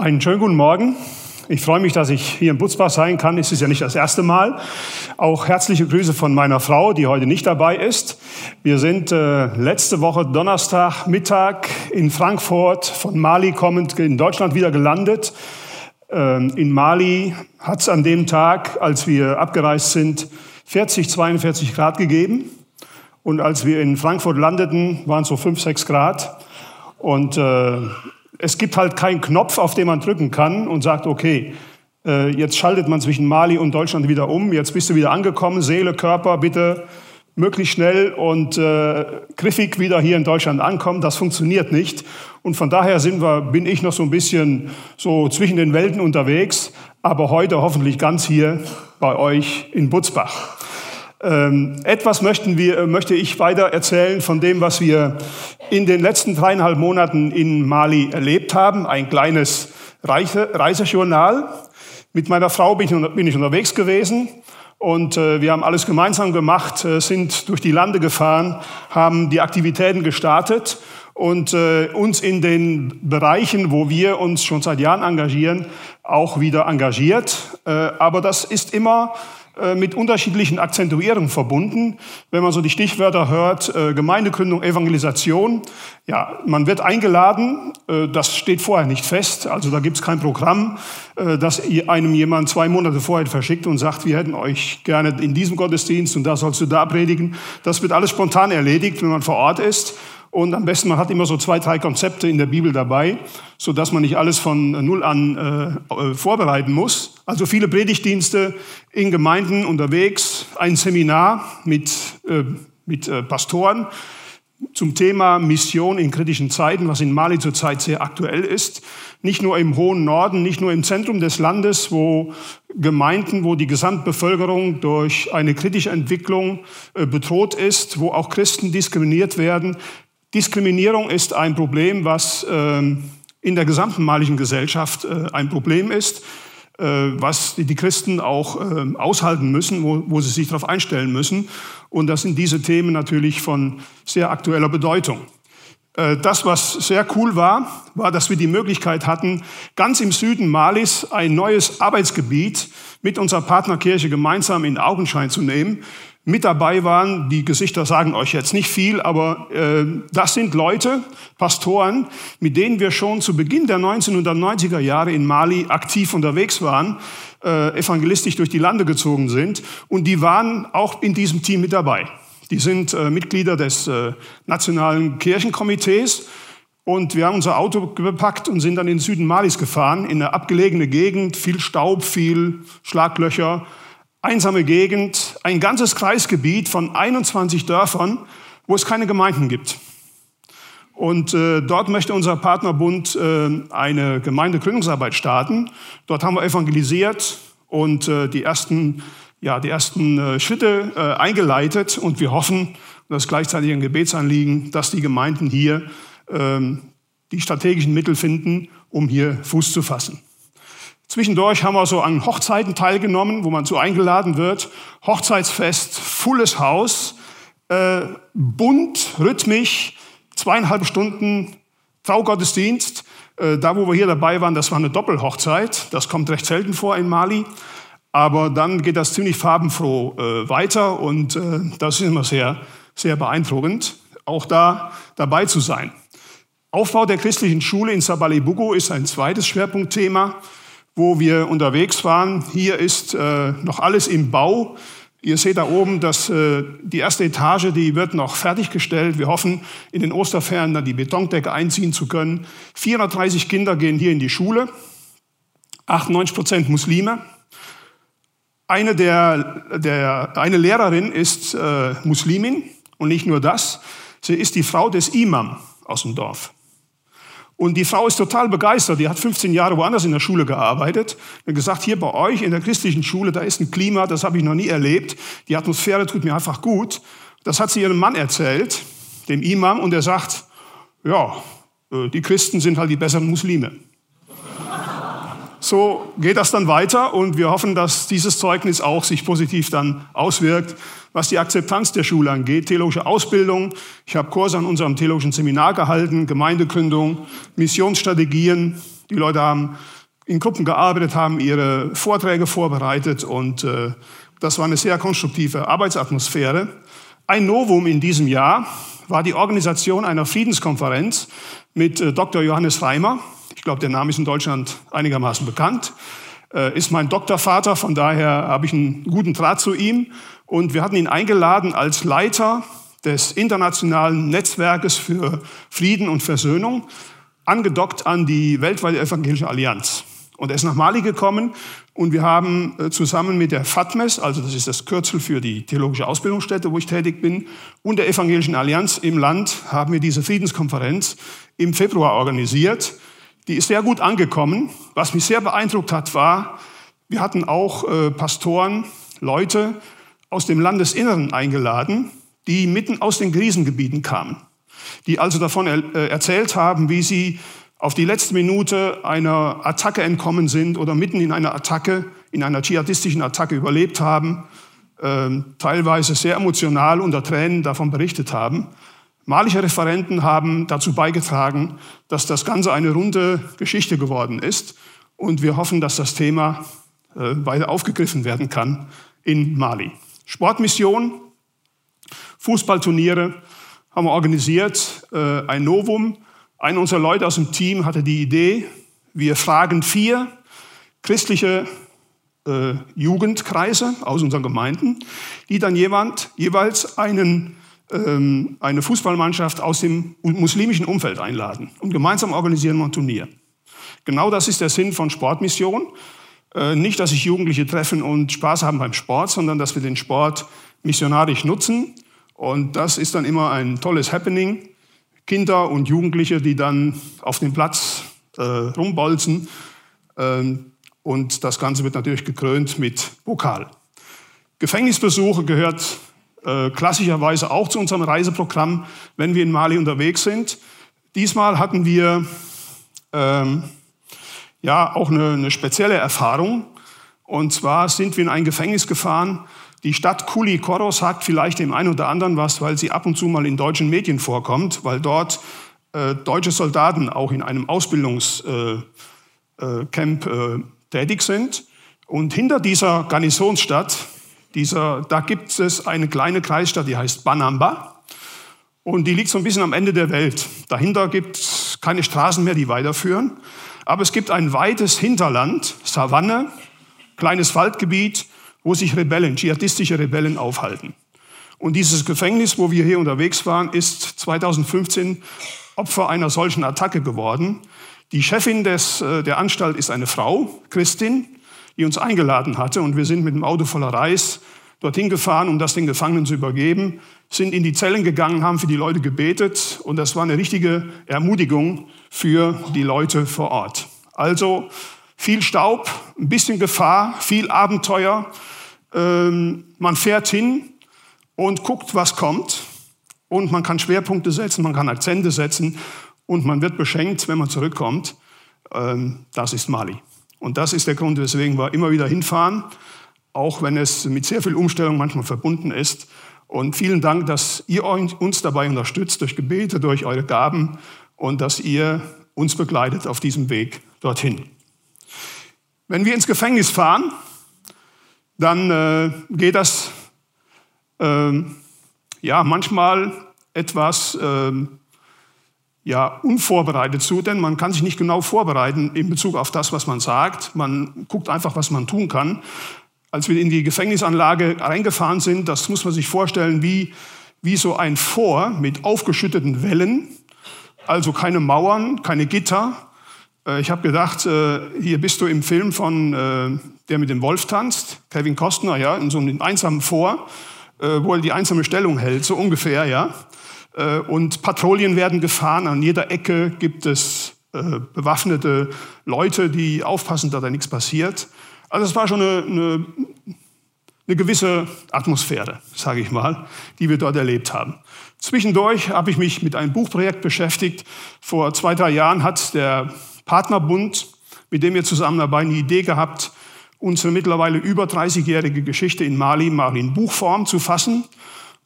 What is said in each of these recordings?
Einen schönen guten Morgen. Ich freue mich, dass ich hier in Butzbach sein kann. Es ist ja nicht das erste Mal. Auch herzliche Grüße von meiner Frau, die heute nicht dabei ist. Wir sind äh, letzte Woche Donnerstag Mittag in Frankfurt von Mali kommend in Deutschland wieder gelandet. Ähm, in Mali hat es an dem Tag, als wir abgereist sind, 40, 42 Grad gegeben. Und als wir in Frankfurt landeten, waren es so 5, 6 Grad. Und äh, es gibt halt keinen Knopf, auf den man drücken kann und sagt, okay, äh, jetzt schaltet man zwischen Mali und Deutschland wieder um, jetzt bist du wieder angekommen, Seele, Körper, bitte möglichst schnell und äh, griffig wieder hier in Deutschland ankommen. Das funktioniert nicht. Und von daher sind wir, bin ich noch so ein bisschen so zwischen den Welten unterwegs, aber heute hoffentlich ganz hier bei euch in Butzbach. Ähm, etwas möchten wir, möchte ich weiter erzählen von dem, was wir in den letzten dreieinhalb Monaten in Mali erlebt haben. Ein kleines Reise, Reisejournal. Mit meiner Frau bin ich, bin ich unterwegs gewesen und äh, wir haben alles gemeinsam gemacht, äh, sind durch die Lande gefahren, haben die Aktivitäten gestartet und äh, uns in den Bereichen, wo wir uns schon seit Jahren engagieren, auch wieder engagiert. Äh, aber das ist immer mit unterschiedlichen Akzentuierungen verbunden. Wenn man so die Stichwörter hört, äh, Gemeindegründung, Evangelisation, ja, man wird eingeladen, äh, das steht vorher nicht fest, also da gibt es kein Programm, das einem jemand zwei Monate vorher verschickt und sagt, wir hätten euch gerne in diesem Gottesdienst und da sollst du da predigen. Das wird alles spontan erledigt, wenn man vor Ort ist. Und am besten, man hat immer so zwei, drei Konzepte in der Bibel dabei, so dass man nicht alles von Null an äh, vorbereiten muss. Also viele Predigtdienste in Gemeinden unterwegs, ein Seminar mit, äh, mit äh, Pastoren zum Thema Mission in kritischen Zeiten, was in Mali zurzeit sehr aktuell ist. Nicht nur im hohen Norden, nicht nur im Zentrum des Landes, wo Gemeinden, wo die Gesamtbevölkerung durch eine kritische Entwicklung äh, bedroht ist, wo auch Christen diskriminiert werden, Diskriminierung ist ein Problem, was ähm, in der gesamten malischen Gesellschaft äh, ein Problem ist, äh, was die Christen auch ähm, aushalten müssen, wo sie sich darauf einstellen müssen. Und das sind diese Themen natürlich von sehr aktueller Bedeutung. Äh, das, was sehr cool war, war, dass wir die Möglichkeit hatten, ganz im Süden Malis ein neues Arbeitsgebiet mit unserer Partnerkirche gemeinsam in Augenschein zu nehmen mit dabei waren. Die Gesichter sagen euch jetzt nicht viel, aber äh, das sind Leute, Pastoren, mit denen wir schon zu Beginn der 1990er Jahre in Mali aktiv unterwegs waren, äh, evangelistisch durch die Lande gezogen sind. Und die waren auch in diesem Team mit dabei. Die sind äh, Mitglieder des äh, Nationalen Kirchenkomitees. Und wir haben unser Auto gepackt und sind dann in den Süden Malis gefahren, in eine abgelegene Gegend, viel Staub, viel Schlaglöcher einsame Gegend, ein ganzes Kreisgebiet von 21 Dörfern, wo es keine Gemeinden gibt. Und äh, dort möchte unser Partnerbund äh, eine Gemeindegründungsarbeit starten. Dort haben wir evangelisiert und äh, die ersten, ja, die ersten äh, Schritte äh, eingeleitet. Und wir hoffen, das ist gleichzeitig ein Gebetsanliegen, dass die Gemeinden hier ähm, die strategischen Mittel finden, um hier Fuß zu fassen. Zwischendurch haben wir so an Hochzeiten teilgenommen, wo man so eingeladen wird. Hochzeitsfest, volles Haus, äh, bunt, rhythmisch, zweieinhalb Stunden Traugottesdienst. Äh, da, wo wir hier dabei waren, das war eine Doppelhochzeit. Das kommt recht selten vor in Mali. Aber dann geht das ziemlich farbenfroh äh, weiter und äh, das ist immer sehr, sehr beeindruckend, auch da dabei zu sein. Aufbau der christlichen Schule in Sabalibugu ist ein zweites Schwerpunktthema wo wir unterwegs waren. Hier ist äh, noch alles im Bau. Ihr seht da oben, dass äh, die erste Etage, die wird noch fertiggestellt. Wir hoffen, in den Osterferien dann die Betondecke einziehen zu können. 430 Kinder gehen hier in die Schule, 98 Prozent Muslime. Eine, der, der, eine Lehrerin ist äh, Muslimin und nicht nur das, sie ist die Frau des Imam aus dem Dorf. Und die Frau ist total begeistert. Die hat 15 Jahre woanders in der Schule gearbeitet. Und gesagt, hier bei euch in der christlichen Schule, da ist ein Klima, das habe ich noch nie erlebt. Die Atmosphäre tut mir einfach gut. Das hat sie ihrem Mann erzählt, dem Imam, und er sagt, ja, äh, die Christen sind halt die besseren Muslime. So geht das dann weiter und wir hoffen, dass dieses Zeugnis auch sich positiv dann auswirkt was die Akzeptanz der Schule angeht, theologische Ausbildung. Ich habe Kurse an unserem theologischen Seminar gehalten, Gemeindegründung, Missionsstrategien, Die Leute haben in Gruppen gearbeitet, haben ihre Vorträge vorbereitet und äh, das war eine sehr konstruktive Arbeitsatmosphäre. Ein Novum in diesem Jahr war die Organisation einer Friedenskonferenz mit äh, Dr. Johannes Reimer. Ich glaube, der Name ist in Deutschland einigermaßen bekannt. Äh, ist mein Doktorvater, von daher habe ich einen guten Draht zu ihm. Und wir hatten ihn eingeladen als Leiter des internationalen Netzwerkes für Frieden und Versöhnung, angedockt an die weltweite evangelische Allianz. Und er ist nach Mali gekommen und wir haben äh, zusammen mit der FATMES, also das ist das Kürzel für die theologische Ausbildungsstätte, wo ich tätig bin, und der Evangelischen Allianz im Land haben wir diese Friedenskonferenz im Februar organisiert. Die ist sehr gut angekommen. Was mich sehr beeindruckt hat, war, wir hatten auch äh, Pastoren, Leute aus dem Landesinneren eingeladen, die mitten aus den Krisengebieten kamen, die also davon er, äh, erzählt haben, wie sie auf die letzte Minute einer Attacke entkommen sind oder mitten in einer Attacke, in einer dschihadistischen Attacke überlebt haben, äh, teilweise sehr emotional unter Tränen davon berichtet haben. Malische Referenten haben dazu beigetragen, dass das Ganze eine runde Geschichte geworden ist. Und wir hoffen, dass das Thema äh, weiter aufgegriffen werden kann in Mali. Sportmission, Fußballturniere haben wir organisiert, äh, ein Novum. Einer unserer Leute aus dem Team hatte die Idee, wir fragen vier christliche äh, Jugendkreise aus unseren Gemeinden, die dann jemand, jeweils einen, ähm, eine Fußballmannschaft aus dem muslimischen Umfeld einladen. Und gemeinsam organisieren wir ein Turnier. Genau das ist der Sinn von Sportmission. Äh, nicht, dass sich Jugendliche treffen und Spaß haben beim Sport, sondern dass wir den Sport missionarisch nutzen. Und das ist dann immer ein tolles Happening. Kinder und Jugendliche, die dann auf dem Platz äh, rumbolzen. Ähm, und das Ganze wird natürlich gekrönt mit Pokal. Gefängnisbesuche gehört äh, klassischerweise auch zu unserem Reiseprogramm, wenn wir in Mali unterwegs sind. Diesmal hatten wir ähm, ja auch eine, eine spezielle Erfahrung. Und zwar sind wir in ein Gefängnis gefahren, die Stadt Kuli-Koro sagt vielleicht dem einen oder anderen was, weil sie ab und zu mal in deutschen Medien vorkommt, weil dort äh, deutsche Soldaten auch in einem Ausbildungscamp äh, äh, äh, tätig sind. Und hinter dieser Garnisonsstadt, dieser, da gibt es eine kleine Kreisstadt, die heißt Banamba. Und die liegt so ein bisschen am Ende der Welt. Dahinter gibt es keine Straßen mehr, die weiterführen. Aber es gibt ein weites Hinterland, Savanne, kleines Waldgebiet, wo sich Rebellen, dschihadistische Rebellen aufhalten. Und dieses Gefängnis, wo wir hier unterwegs waren, ist 2015 Opfer einer solchen Attacke geworden. Die Chefin des, äh, der Anstalt ist eine Frau, Christin, die uns eingeladen hatte. Und wir sind mit dem Auto voller Reis dorthin gefahren, um das den Gefangenen zu übergeben, sind in die Zellen gegangen, haben für die Leute gebetet. Und das war eine richtige Ermutigung für die Leute vor Ort. Also viel Staub, ein bisschen Gefahr, viel Abenteuer. Ähm, man fährt hin und guckt, was kommt. Und man kann Schwerpunkte setzen, man kann Akzente setzen und man wird beschenkt, wenn man zurückkommt. Ähm, das ist Mali. Und das ist der Grund, weswegen wir immer wieder hinfahren, auch wenn es mit sehr viel Umstellung manchmal verbunden ist. Und vielen Dank, dass ihr uns dabei unterstützt durch Gebete, durch eure Gaben und dass ihr uns begleitet auf diesem Weg dorthin. Wenn wir ins Gefängnis fahren, dann äh, geht das äh, ja manchmal etwas äh, ja, unvorbereitet zu, denn man kann sich nicht genau vorbereiten in Bezug auf das, was man sagt. Man guckt einfach, was man tun kann. Als wir in die Gefängnisanlage reingefahren sind, das muss man sich vorstellen wie, wie so ein Vor mit aufgeschütteten Wellen, also keine Mauern, keine Gitter, äh, ich habe gedacht, äh, hier bist du im Film von äh, Der mit dem Wolf tanzt, Kevin Costner, ja, in so einem einsamen Vor, wo er die einsame Stellung hält, so ungefähr, ja. Und Patrouillen werden gefahren, an jeder Ecke gibt es bewaffnete Leute, die aufpassen, dass da nichts passiert. Also es war schon eine, eine, eine gewisse Atmosphäre, sage ich mal, die wir dort erlebt haben. Zwischendurch habe ich mich mit einem Buchprojekt beschäftigt. Vor zwei, drei Jahren hat der Partnerbund, mit dem wir zusammenarbeiten, die Idee gehabt, unsere mittlerweile über 30-jährige Geschichte in Mali mal in Buchform zu fassen.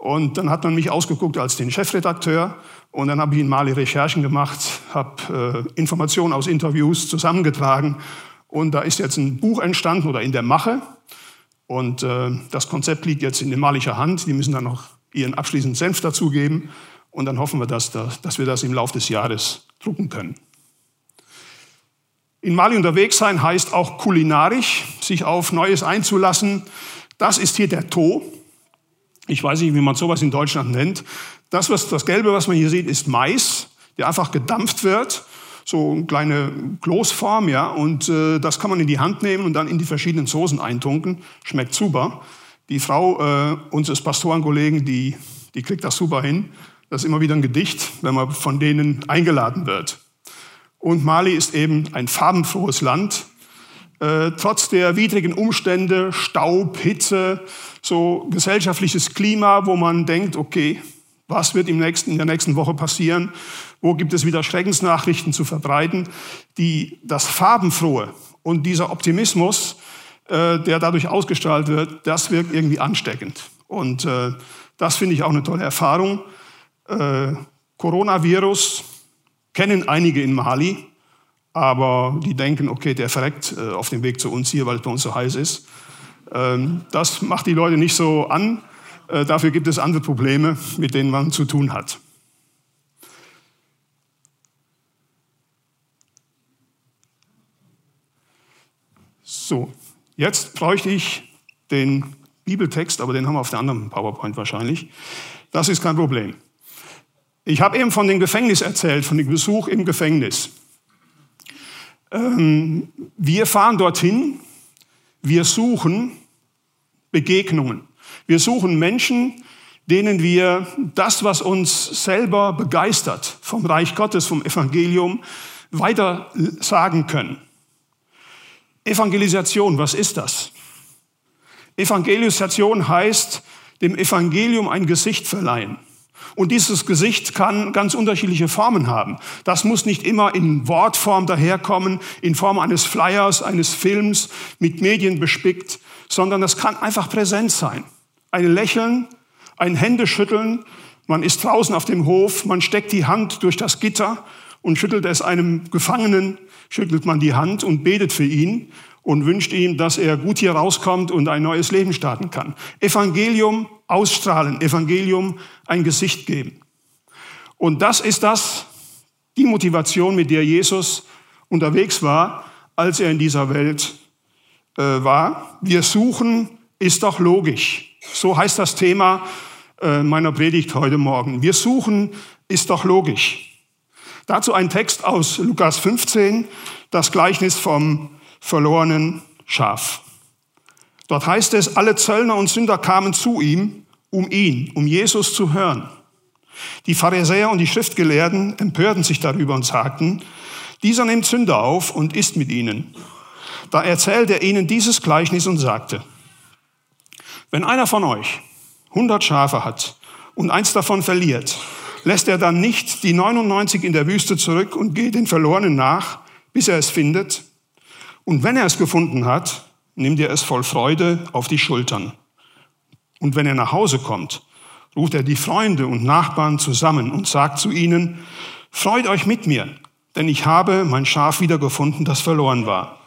Und dann hat man mich ausgeguckt als den Chefredakteur. Und dann habe ich in Mali Recherchen gemacht, habe äh, Informationen aus Interviews zusammengetragen. Und da ist jetzt ein Buch entstanden oder in der Mache. Und äh, das Konzept liegt jetzt in der malischer Hand. Die müssen dann noch ihren abschließenden Senf dazugeben. Und dann hoffen wir, dass, dass wir das im Laufe des Jahres drucken können. In Mali unterwegs sein heißt auch kulinarisch, sich auf Neues einzulassen. Das ist hier der To. Ich weiß nicht, wie man sowas in Deutschland nennt. Das, was, das Gelbe, was man hier sieht, ist Mais, der einfach gedampft wird. So eine kleine Kloßform, ja. Und äh, das kann man in die Hand nehmen und dann in die verschiedenen Soßen eintunken. Schmeckt super. Die Frau äh, unseres Pastorenkollegen, die, die kriegt das super hin. Das ist immer wieder ein Gedicht, wenn man von denen eingeladen wird. Und Mali ist eben ein farbenfrohes Land. Äh, trotz der widrigen Umstände, Staub, Hitze, so gesellschaftliches Klima, wo man denkt, okay, was wird im nächsten, in der nächsten Woche passieren? Wo gibt es wieder Schreckensnachrichten zu verbreiten? Die, das Farbenfrohe und dieser Optimismus, äh, der dadurch ausgestrahlt wird, das wirkt irgendwie ansteckend. Und äh, das finde ich auch eine tolle Erfahrung. Äh, Coronavirus, kennen einige in Mali, aber die denken, okay, der verreckt äh, auf dem Weg zu uns hier, weil es bei uns so heiß ist. Ähm, das macht die Leute nicht so an. Äh, dafür gibt es andere Probleme, mit denen man zu tun hat. So, jetzt bräuchte ich den Bibeltext, aber den haben wir auf der anderen PowerPoint wahrscheinlich. Das ist kein Problem. Ich habe eben von dem Gefängnis erzählt, von dem Besuch im Gefängnis. Ähm, wir fahren dorthin, wir suchen Begegnungen. Wir suchen Menschen, denen wir das, was uns selber begeistert vom Reich Gottes, vom Evangelium, weiter sagen können. Evangelisation, was ist das? Evangelisation heißt, dem Evangelium ein Gesicht verleihen. Und dieses Gesicht kann ganz unterschiedliche Formen haben. Das muss nicht immer in Wortform daherkommen, in Form eines Flyers, eines Films, mit Medien bespickt, sondern das kann einfach präsent sein. Ein Lächeln, ein Händeschütteln, man ist draußen auf dem Hof, man steckt die Hand durch das Gitter und schüttelt es einem Gefangenen, schüttelt man die Hand und betet für ihn und wünscht ihm, dass er gut hier rauskommt und ein neues Leben starten kann. Evangelium ausstrahlen, Evangelium ein Gesicht geben. Und das ist das, die Motivation, mit der Jesus unterwegs war, als er in dieser Welt äh, war. Wir suchen, ist doch logisch. So heißt das Thema äh, meiner Predigt heute Morgen. Wir suchen, ist doch logisch. Dazu ein Text aus Lukas 15, das Gleichnis vom verlorenen Schaf. Dort heißt es, alle Zöllner und Sünder kamen zu ihm, um ihn, um Jesus zu hören. Die Pharisäer und die Schriftgelehrten empörten sich darüber und sagten, dieser nimmt Sünder auf und isst mit ihnen. Da erzählte er ihnen dieses Gleichnis und sagte, wenn einer von euch hundert Schafe hat und eins davon verliert, lässt er dann nicht die 99 in der Wüste zurück und geht den Verlorenen nach, bis er es findet? Und wenn er es gefunden hat, nimmt er es voll Freude auf die Schultern. Und wenn er nach Hause kommt, ruft er die Freunde und Nachbarn zusammen und sagt zu ihnen, Freut euch mit mir, denn ich habe mein Schaf wiedergefunden, das verloren war.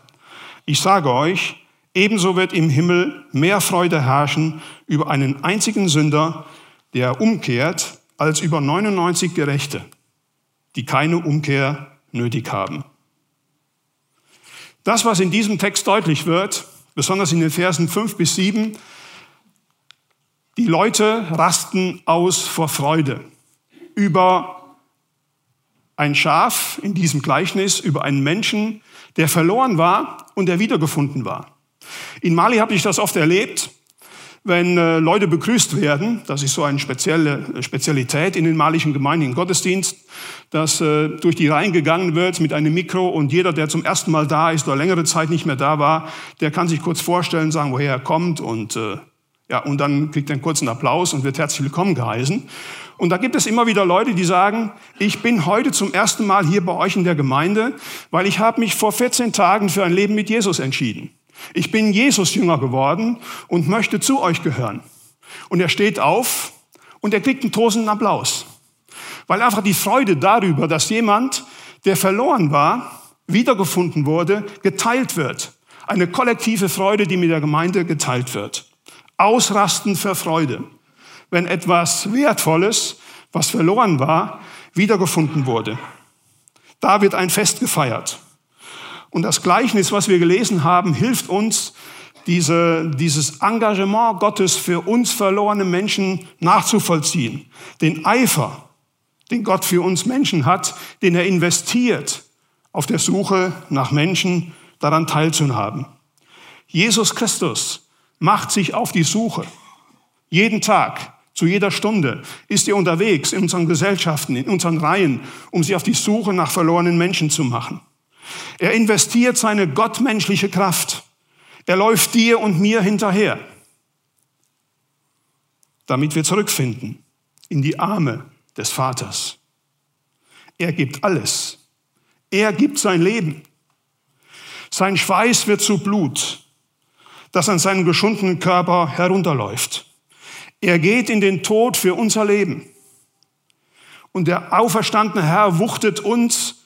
Ich sage euch, ebenso wird im Himmel mehr Freude herrschen über einen einzigen Sünder, der umkehrt, als über 99 Gerechte, die keine Umkehr nötig haben. Das, was in diesem Text deutlich wird, besonders in den Versen 5 bis 7, die Leute rasten aus vor Freude über ein Schaf in diesem Gleichnis, über einen Menschen, der verloren war und der wiedergefunden war. In Mali habe ich das oft erlebt, wenn äh, Leute begrüßt werden, das ist so eine spezielle äh, Spezialität in den malischen Gemeinden, im Gottesdienst, dass äh, durch die Reihen gegangen wird mit einem Mikro und jeder, der zum ersten Mal da ist oder längere Zeit nicht mehr da war, der kann sich kurz vorstellen, sagen, woher er kommt und äh, ja, und dann kriegt er einen kurzen Applaus und wird herzlich willkommen geheißen. Und da gibt es immer wieder Leute, die sagen, ich bin heute zum ersten Mal hier bei euch in der Gemeinde, weil ich habe mich vor 14 Tagen für ein Leben mit Jesus entschieden. Ich bin Jesus Jünger geworden und möchte zu euch gehören. Und er steht auf Und er kriegt einen tosenden Applaus. Weil einfach die Freude darüber, dass jemand, der verloren war, wiedergefunden wurde, geteilt wird. Eine kollektive Freude, die mit der Gemeinde geteilt wird. Ausrasten für Freude. Wenn etwas Wertvolles, was verloren war, wiedergefunden wurde. Da wird ein Fest gefeiert. Und das Gleichnis, was wir gelesen haben, hilft uns, diese, dieses Engagement Gottes für uns verlorene Menschen nachzuvollziehen. Den Eifer, den Gott für uns Menschen hat, den er investiert auf der Suche nach Menschen, daran teilzuhaben. Jesus Christus macht sich auf die Suche. Jeden Tag, zu jeder Stunde ist er unterwegs in unseren Gesellschaften, in unseren Reihen, um sich auf die Suche nach verlorenen Menschen zu machen. Er investiert seine gottmenschliche Kraft. Er läuft dir und mir hinterher, damit wir zurückfinden in die Arme des Vaters. Er gibt alles. Er gibt sein Leben. Sein Schweiß wird zu Blut, das an seinem geschundenen Körper herunterläuft. Er geht in den Tod für unser Leben. Und der auferstandene Herr wuchtet uns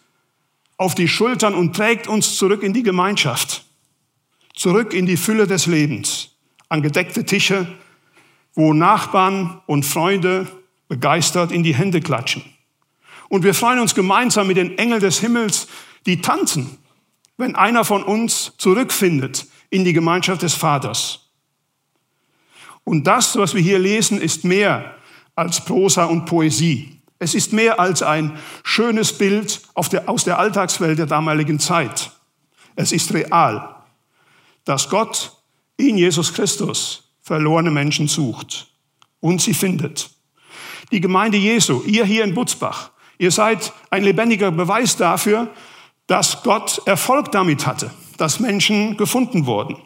auf die Schultern und trägt uns zurück in die Gemeinschaft, zurück in die Fülle des Lebens, an gedeckte Tische, wo Nachbarn und Freunde begeistert in die Hände klatschen. Und wir freuen uns gemeinsam mit den Engeln des Himmels, die tanzen, wenn einer von uns zurückfindet in die Gemeinschaft des Vaters. Und das, was wir hier lesen, ist mehr als Prosa und Poesie. Es ist mehr als ein schönes Bild der, aus der Alltagswelt der damaligen Zeit. Es ist real, dass Gott in Jesus Christus verlorene Menschen sucht und sie findet. Die Gemeinde Jesu, ihr hier in Butzbach, ihr seid ein lebendiger Beweis dafür, dass Gott Erfolg damit hatte, dass Menschen gefunden wurden.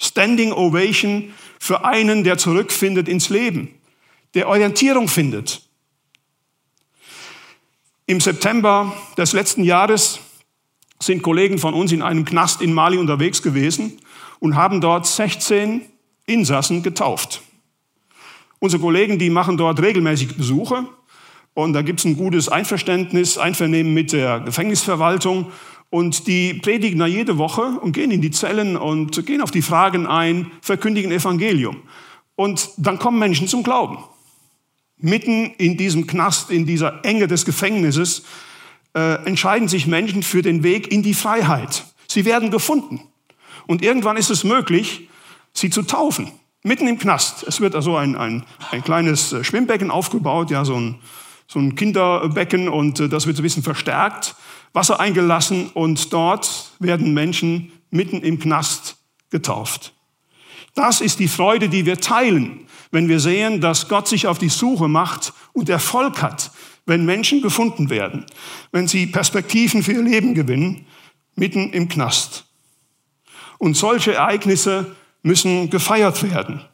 Standing Ovation für einen, der zurückfindet ins Leben, der Orientierung findet, im September des letzten Jahres sind Kollegen von uns in einem Knast in Mali unterwegs gewesen und haben dort 16 Insassen getauft. Unsere Kollegen, die machen dort regelmäßig Besuche und da gibt es ein gutes Einverständnis, Einvernehmen mit der Gefängnisverwaltung und die predigen da jede Woche und gehen in die Zellen und gehen auf die Fragen ein, verkündigen Evangelium. Und dann kommen Menschen zum Glauben mitten in diesem Knast, in dieser Enge des Gefängnisses, äh, entscheiden sich Menschen für den Weg in die Freiheit. Sie werden gefunden. Und irgendwann ist es möglich, sie zu taufen. Mitten im Knast. Es wird also ein, ein, ein kleines äh, Schwimmbecken aufgebaut, ja, so ein, so ein Kinderbecken und äh, das wird so ein bisschen verstärkt, Wasser eingelassen und dort werden Menschen mitten im Knast getauft. Das ist die Freude, die wir teilen wenn wir sehen, dass Gott sich auf die Suche macht und Erfolg hat, wenn Menschen gefunden werden, wenn sie Perspektiven für ihr Leben gewinnen, mitten im Knast. Und solche Ereignisse müssen gefeiert werden.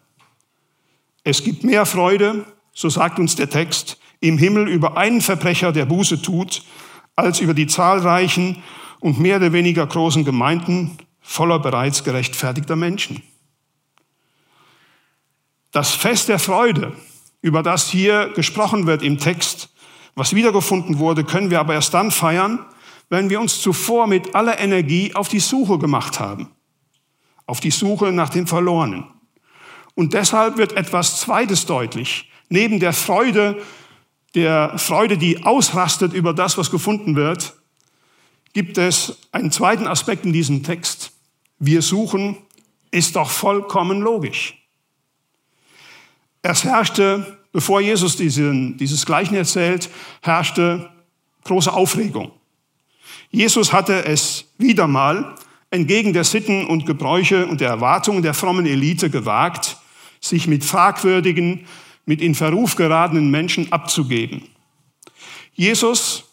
Es gibt mehr Freude, so sagt uns der Text, im Himmel über einen Verbrecher, der Buße tut, als über die zahlreichen und mehr oder weniger großen Gemeinden voller bereits gerechtfertigter Menschen. Das Fest der Freude, über das hier gesprochen wird im Text, was wiedergefunden wurde, können wir aber erst dann feiern, wenn wir uns zuvor mit aller Energie auf die Suche gemacht haben. Auf die Suche nach dem Verlorenen. Und deshalb wird etwas Zweites deutlich. Neben der Freude, der Freude, die ausrastet über das, was gefunden wird, gibt es einen zweiten Aspekt in diesem Text. Wir suchen, ist doch vollkommen logisch. Es herrschte, bevor Jesus diesen, dieses Gleichnis erzählt, herrschte große Aufregung. Jesus hatte es wieder mal entgegen der Sitten und Gebräuche und der Erwartungen der frommen Elite gewagt, sich mit fragwürdigen, mit in Verruf geratenen Menschen abzugeben. Jesus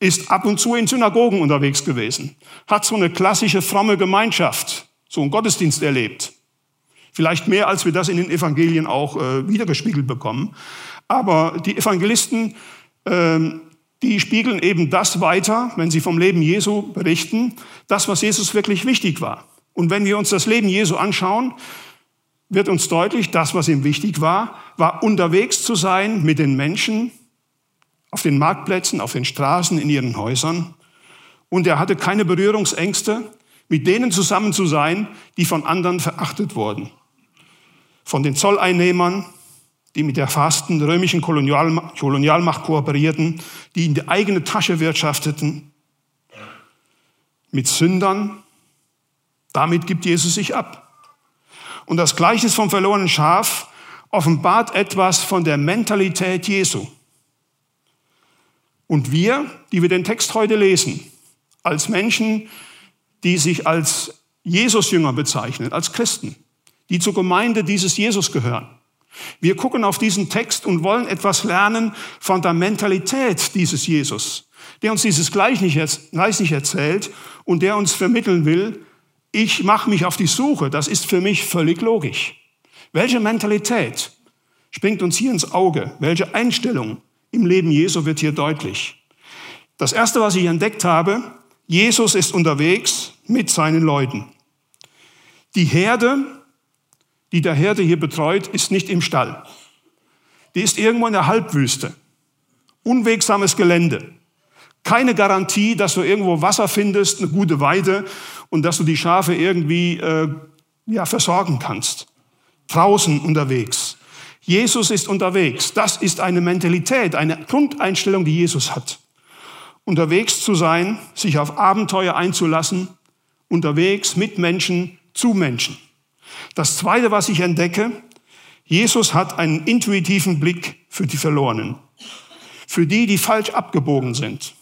ist ab und zu in Synagogen unterwegs gewesen, hat so eine klassische fromme Gemeinschaft, so einen Gottesdienst erlebt. Vielleicht mehr, als wir das in den Evangelien auch äh, wiedergespiegelt bekommen. Aber die Evangelisten, äh, die spiegeln eben das weiter, wenn sie vom Leben Jesu berichten, das, was Jesus wirklich wichtig war. Und wenn wir uns das Leben Jesu anschauen, wird uns deutlich, das, was ihm wichtig war, war unterwegs zu sein mit den Menschen auf den Marktplätzen, auf den Straßen, in ihren Häusern. Und er hatte keine Berührungsängste, mit denen zusammen zu sein, die von anderen verachtet wurden. Von den Zolleinnehmern, die mit der fasten römischen Kolonialmacht kooperierten, die in die eigene Tasche wirtschafteten, mit Sündern. Damit gibt Jesus sich ab. Und das Gleichnis vom verlorenen Schaf offenbart etwas von der Mentalität Jesu. Und wir, die wir den Text heute lesen, als Menschen, die sich als Jesus-Jünger bezeichnen, als Christen, die zur Gemeinde dieses Jesus gehören, wir gucken auf diesen Text und wollen etwas lernen von der Mentalität dieses Jesus, der uns dieses Gleichnis erzählt und der uns vermitteln will, ich mache mich auf die Suche, das ist für mich völlig logisch. Welche Mentalität springt uns hier ins Auge? Welche Einstellung im Leben Jesu wird hier deutlich? Das Erste, was ich entdeckt habe, Jesus ist unterwegs mit seinen Leuten. Die Herde, die der Herde hier betreut, ist nicht im Stall. Die ist irgendwo in der Halbwüste. Unwegsames Gelände. Keine Garantie, dass du irgendwo Wasser findest, eine gute Weide und dass du die Schafe irgendwie äh, ja, versorgen kannst. Draußen unterwegs. Jesus ist unterwegs. Das ist eine Mentalität, eine Grundeinstellung, die Jesus hat. Unterwegs zu sein, sich auf Abenteuer einzulassen, unterwegs mit Menschen, zu Menschen. Das Zweite, was ich entdecke, Jesus hat einen intuitiven Blick für die Verlorenen, für die, die falsch abgebogen sind,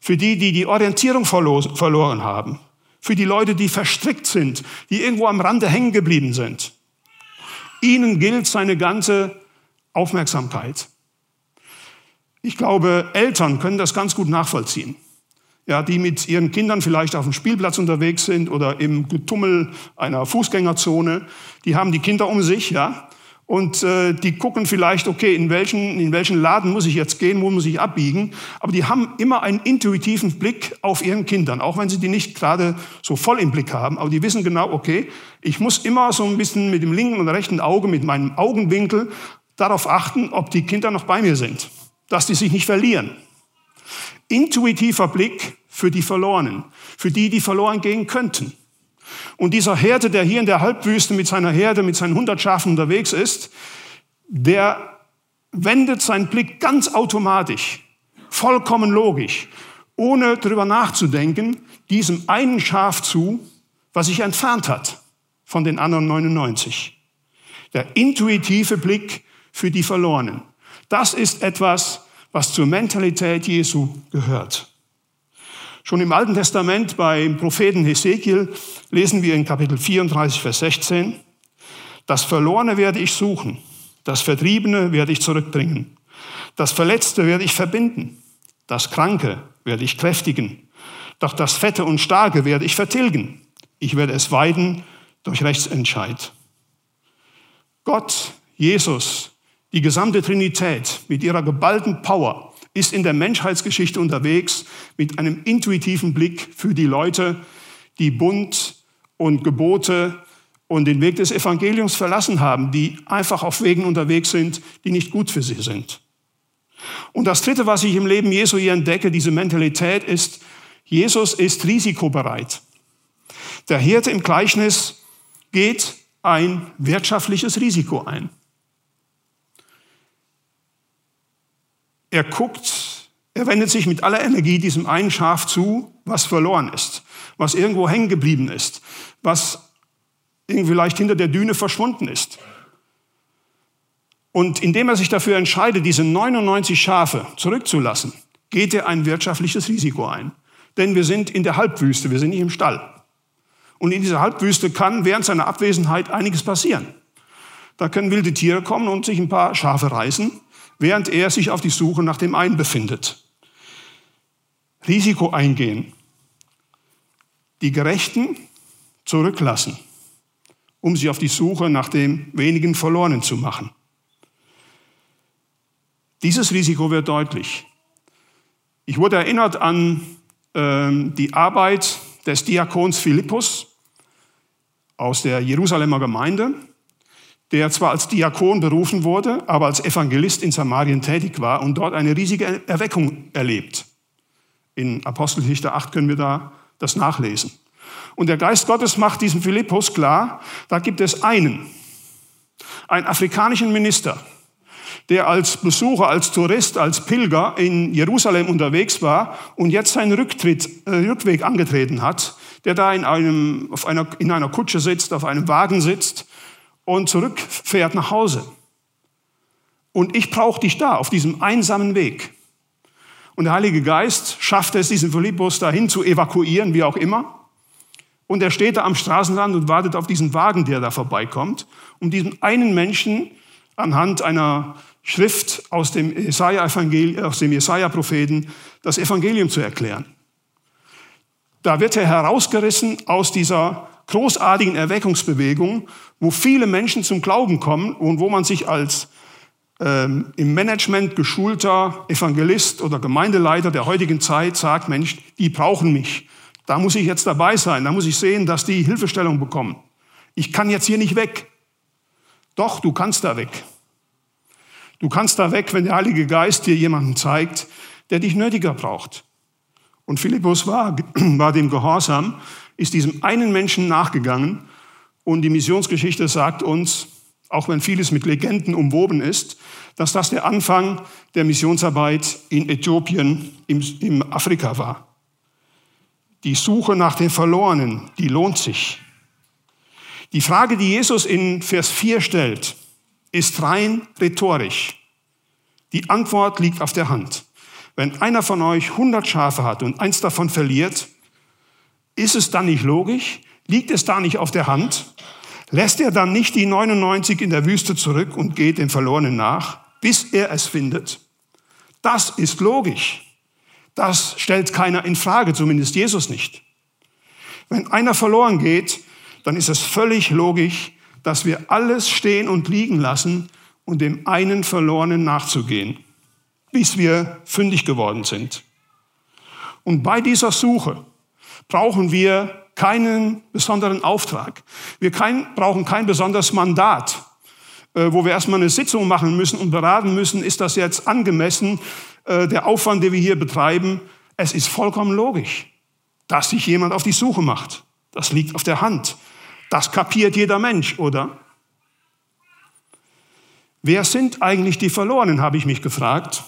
für die, die die Orientierung verloren haben, für die Leute, die verstrickt sind, die irgendwo am Rande hängen geblieben sind. Ihnen gilt seine ganze Aufmerksamkeit. Ich glaube, Eltern können das ganz gut nachvollziehen. Ja, die mit ihren Kindern vielleicht auf dem Spielplatz unterwegs sind oder im Getummel einer Fußgängerzone, die haben die Kinder um sich, ja, und äh, die gucken vielleicht, okay, in welchen, in welchen Laden muss ich jetzt gehen, wo muss ich abbiegen, aber die haben immer einen intuitiven Blick auf ihren Kindern, auch wenn sie die nicht gerade so voll im Blick haben, aber die wissen genau, okay, ich muss immer so ein bisschen mit dem linken und rechten Auge, mit meinem Augenwinkel darauf achten, ob die Kinder noch bei mir sind, dass die sich nicht verlieren intuitiver Blick für die Verlorenen, für die, die verloren gehen könnten. Und dieser Herde, der hier in der Halbwüste mit seiner Herde, mit seinen hundert Schafen unterwegs ist, der wendet seinen Blick ganz automatisch, vollkommen logisch, ohne darüber nachzudenken, diesem einen Schaf zu, was sich entfernt hat von den anderen 99. Der intuitive Blick für die Verlorenen. Das ist etwas, was zur Mentalität Jesu gehört. Schon im Alten Testament beim Propheten Hesekiel lesen wir in Kapitel 34, Vers 16, das Verlorene werde ich suchen, das Vertriebene werde ich zurückbringen, das Verletzte werde ich verbinden, das Kranke werde ich kräftigen, doch das Fette und Starke werde ich vertilgen. Ich werde es weiden durch Rechtsentscheid. Gott, Jesus, die gesamte Trinität mit ihrer geballten Power ist in der Menschheitsgeschichte unterwegs mit einem intuitiven Blick für die Leute, die Bund und Gebote und den Weg des Evangeliums verlassen haben, die einfach auf Wegen unterwegs sind, die nicht gut für sie sind. Und das Dritte, was ich im Leben Jesu hier entdecke, diese Mentalität ist, Jesus ist risikobereit. Der Hirte im Gleichnis geht ein wirtschaftliches Risiko ein. Er guckt, er wendet sich mit aller Energie diesem einen Schaf zu, was verloren ist, was irgendwo hängen geblieben ist, was irgendwie vielleicht hinter der Düne verschwunden ist. Und indem er sich dafür entscheidet, diese 99 Schafe zurückzulassen, geht er ein wirtschaftliches Risiko ein. Denn wir sind in der Halbwüste, wir sind nicht im Stall. Und in dieser Halbwüste kann während seiner Abwesenheit einiges passieren. Da können wilde Tiere kommen und sich ein paar Schafe reißen während er sich auf die Suche nach dem einen befindet. Risiko eingehen. Die Gerechten zurücklassen, um sie auf die Suche nach dem wenigen Verlorenen zu machen. Dieses Risiko wird deutlich. Ich wurde erinnert an ähm, die Arbeit des Diakons Philippus aus der Jerusalemer Gemeinde. Der zwar als Diakon berufen wurde, aber als Evangelist in Samarien tätig war und dort eine riesige Erweckung erlebt. In Apostelgeschichte 8 können wir da das nachlesen. Und der Geist Gottes macht diesem Philippus klar, da gibt es einen, einen afrikanischen Minister, der als Besucher, als Tourist, als Pilger in Jerusalem unterwegs war und jetzt seinen Rücktritt, äh, Rückweg angetreten hat, der da in, einem, auf einer, in einer Kutsche sitzt, auf einem Wagen sitzt und zurückfährt nach Hause. Und ich brauche dich da, auf diesem einsamen Weg. Und der Heilige Geist schafft es, diesen Philippus dahin zu evakuieren, wie auch immer. Und er steht da am Straßenrand und wartet auf diesen Wagen, der da vorbeikommt, um diesem einen Menschen anhand einer Schrift aus dem dem Jesaja-Propheten das Evangelium zu erklären. Da wird er herausgerissen aus dieser großartigen Erweckungsbewegung, wo viele Menschen zum Glauben kommen und wo man sich als ähm, im Management geschulter Evangelist oder Gemeindeleiter der heutigen Zeit sagt, Mensch, die brauchen mich. Da muss ich jetzt dabei sein, da muss ich sehen, dass die Hilfestellung bekommen. Ich kann jetzt hier nicht weg. Doch, du kannst da weg. Du kannst da weg, wenn der Heilige Geist dir jemanden zeigt, der dich nötiger braucht. Und Philippus war, war dem Gehorsam, ist diesem einen Menschen nachgegangen und die Missionsgeschichte sagt uns, auch wenn vieles mit Legenden umwoben ist, dass das der Anfang der Missionsarbeit in Äthiopien im, im Afrika war. Die Suche nach den Verlorenen, die lohnt sich. Die Frage, die Jesus in Vers 4 stellt, ist rein rhetorisch. Die Antwort liegt auf der Hand. Wenn einer von euch 100 Schafe hat und eins davon verliert, ist es dann nicht logisch? Liegt es da nicht auf der Hand? Lässt er dann nicht die 99 in der Wüste zurück und geht dem Verlorenen nach, bis er es findet? Das ist logisch. Das stellt keiner in Frage, zumindest Jesus nicht. Wenn einer verloren geht, dann ist es völlig logisch, dass wir alles stehen und liegen lassen und dem einen Verlorenen nachzugehen, bis wir fündig geworden sind. Und bei dieser Suche brauchen wir keinen besonderen Auftrag. Wir kein, brauchen kein besonderes Mandat, äh, wo wir erstmal eine Sitzung machen müssen und beraten müssen, ist das jetzt angemessen, äh, der Aufwand, den wir hier betreiben. Es ist vollkommen logisch, dass sich jemand auf die Suche macht. Das liegt auf der Hand. Das kapiert jeder Mensch, oder? Wer sind eigentlich die Verlorenen, habe ich mich gefragt.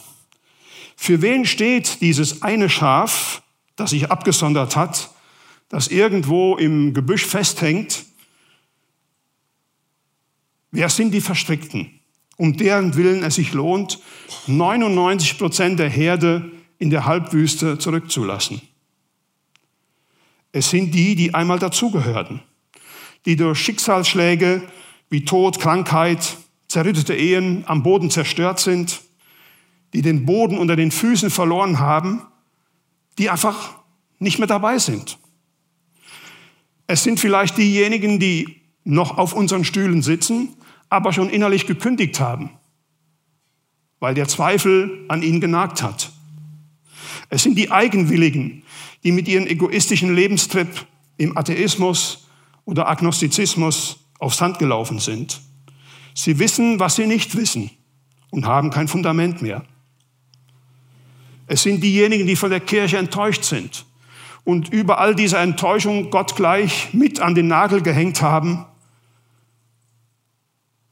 Für wen steht dieses eine Schaf, das sich abgesondert hat, das irgendwo im Gebüsch festhängt? Wer sind die Verstrickten, um deren Willen es sich lohnt, 99 Prozent der Herde in der Halbwüste zurückzulassen? Es sind die, die einmal dazugehörten, die durch Schicksalsschläge wie Tod, Krankheit, zerrüttete Ehen am Boden zerstört sind, die den Boden unter den Füßen verloren haben, die einfach nicht mehr dabei sind. Es sind vielleicht diejenigen, die noch auf unseren Stühlen sitzen, aber schon innerlich gekündigt haben, weil der Zweifel an ihnen genagt hat. Es sind die Eigenwilligen, die mit ihrem egoistischen Lebenstrip im Atheismus oder Agnostizismus aufs Hand gelaufen sind. Sie wissen, was sie nicht wissen und haben kein Fundament mehr. Es sind diejenigen, die von der Kirche enttäuscht sind und über all diese Enttäuschung Gott gleich mit an den Nagel gehängt haben.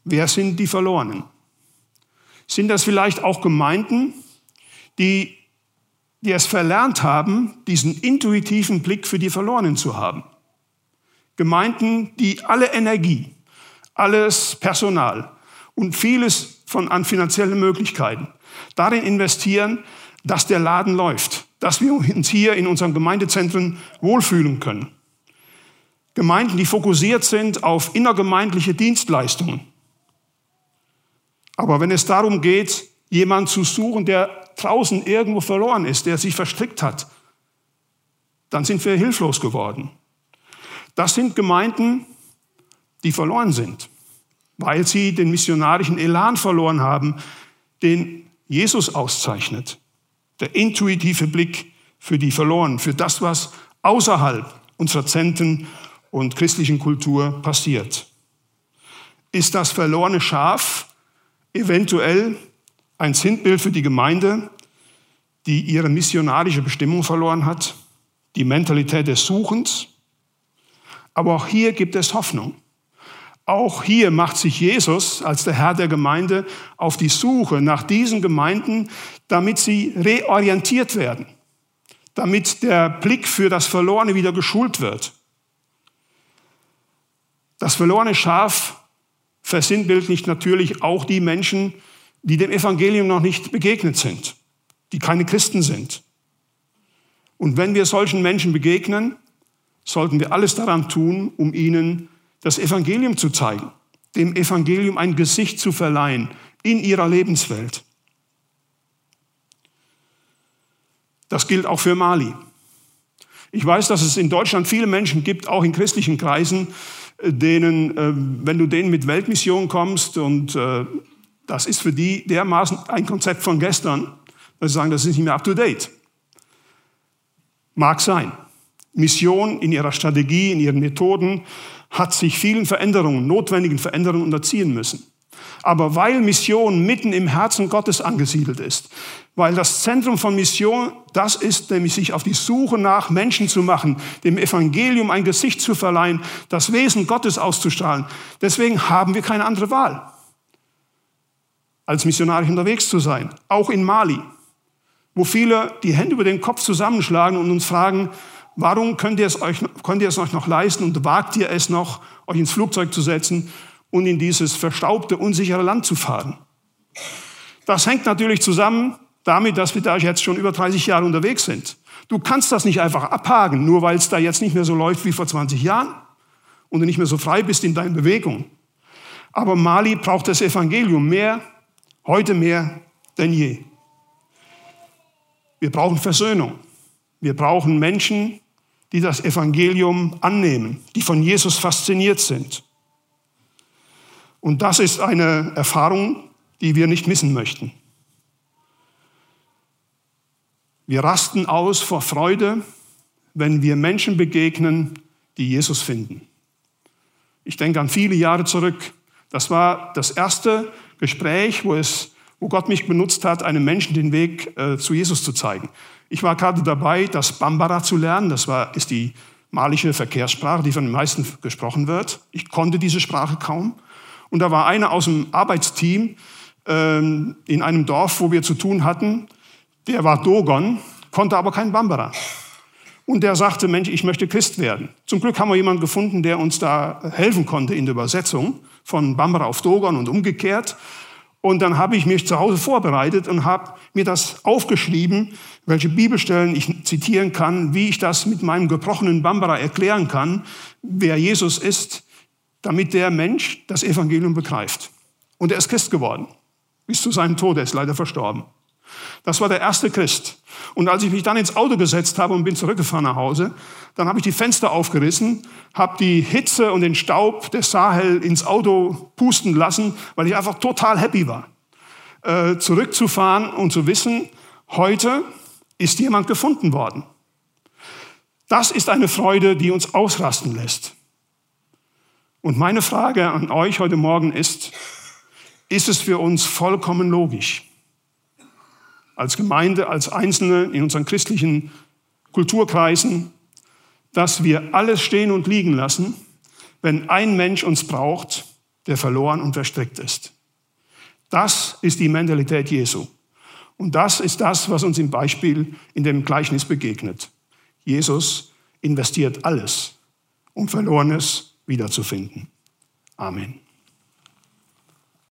Wer sind die Verlorenen? Sind das vielleicht auch Gemeinden, die, die es verlernt haben, diesen intuitiven Blick für die Verlorenen zu haben? Gemeinden, die alle Energie, alles Personal und vieles von an finanziellen Möglichkeiten darin investieren, dass der Laden läuft, dass wir uns hier in unseren Gemeindezentren wohlfühlen können. Gemeinden, die fokussiert sind auf innergemeindliche Dienstleistungen. Aber wenn es darum geht, jemanden zu suchen, der draußen irgendwo verloren ist, der sich verstrickt hat, dann sind wir hilflos geworden. Das sind Gemeinden, die verloren sind, weil sie den missionarischen Elan verloren haben, den Jesus auszeichnet. Der intuitive Blick für die Verlorenen, für das, was außerhalb unserer Zenten und christlichen Kultur passiert. ist das verlorene Schaf eventuell ein Sinnbild für die Gemeinde, die ihre missionarische Bestimmung verloren hat, die Mentalität des Suchens. Aber auch hier gibt es Hoffnung. Auch hier macht sich Jesus als der Herr der Gemeinde auf die Suche nach diesen Gemeinden, damit sie reorientiert werden, damit der Blick für das Verlorene wieder geschult wird. Das verlorene Schaf versinnbildlicht natürlich auch die Menschen, die dem Evangelium noch nicht begegnet sind, die keine Christen sind. Und wenn wir solchen Menschen begegnen, sollten wir alles daran tun, um ihnen das Evangelium zu zeigen, dem Evangelium ein Gesicht zu verleihen in ihrer Lebenswelt. Das gilt auch für Mali. Ich weiß, dass es in Deutschland viele Menschen gibt, auch in christlichen Kreisen, denen, äh, wenn du denen mit Weltmission kommst und äh, das ist für die dermaßen ein Konzept von gestern, dass sie sagen, das ist nicht mehr up to date. Mag sein. Mission in ihrer Strategie, in ihren Methoden hat sich vielen Veränderungen, notwendigen Veränderungen unterziehen müssen. Aber weil Mission mitten im Herzen Gottes angesiedelt ist, weil das Zentrum von Mission das ist, nämlich sich auf die Suche nach Menschen zu machen, dem Evangelium ein Gesicht zu verleihen, das Wesen Gottes auszustrahlen. Deswegen haben wir keine andere Wahl, als missionarisch unterwegs zu sein. Auch in Mali, wo viele die Hände über den Kopf zusammenschlagen und uns fragen, warum könnt ihr es euch, könnt ihr es euch noch leisten und wagt ihr es noch, euch ins Flugzeug zu setzen und in dieses verstaubte, unsichere Land zu fahren? Das hängt natürlich zusammen damit, dass wir da jetzt schon über 30 Jahre unterwegs sind. Du kannst das nicht einfach abhaken, nur weil es da jetzt nicht mehr so läuft wie vor 20 Jahren und du nicht mehr so frei bist in deinen Bewegungen. Aber Mali braucht das Evangelium mehr, heute mehr denn je. Wir brauchen Versöhnung. Wir brauchen Menschen, die das Evangelium annehmen, die von Jesus fasziniert sind. Und das ist eine Erfahrung, die wir nicht missen möchten. Wir rasten aus vor Freude, wenn wir Menschen begegnen, die Jesus finden. Ich denke an viele Jahre zurück. Das war das erste Gespräch, wo, es, wo Gott mich benutzt hat, einem Menschen den Weg äh, zu Jesus zu zeigen. Ich war gerade dabei, das Bambara zu lernen. Das war, ist die malische Verkehrssprache, die von den meisten gesprochen wird. Ich konnte diese Sprache kaum. Und da war einer aus dem Arbeitsteam ähm, in einem Dorf, wo wir zu tun hatten, der war Dogon, konnte aber kein Bambara. Und der sagte, Mensch, ich möchte Christ werden. Zum Glück haben wir jemanden gefunden, der uns da helfen konnte in der Übersetzung von Bambara auf Dogon und umgekehrt. Und dann habe ich mich zu Hause vorbereitet und habe mir das aufgeschrieben, welche Bibelstellen ich zitieren kann, wie ich das mit meinem gebrochenen Bambara erklären kann, wer Jesus ist, damit der Mensch das Evangelium begreift. Und er ist Christ geworden. Bis zu seinem Tod, er ist leider verstorben. Das war der erste Christ. Und als ich mich dann ins Auto gesetzt habe und bin zurückgefahren nach Hause, dann habe ich die Fenster aufgerissen, habe die Hitze und den Staub des Sahel ins Auto pusten lassen, weil ich einfach total happy war, äh, zurückzufahren und zu wissen, heute ist jemand gefunden worden. Das ist eine Freude, die uns ausrasten lässt. Und meine Frage an euch heute Morgen ist, ist es für uns vollkommen logisch? als Gemeinde, als Einzelne in unseren christlichen Kulturkreisen, dass wir alles stehen und liegen lassen, wenn ein Mensch uns braucht, der verloren und verstrickt ist. Das ist die Mentalität Jesu. Und das ist das, was uns im Beispiel in dem Gleichnis begegnet. Jesus investiert alles, um Verlorenes wiederzufinden. Amen.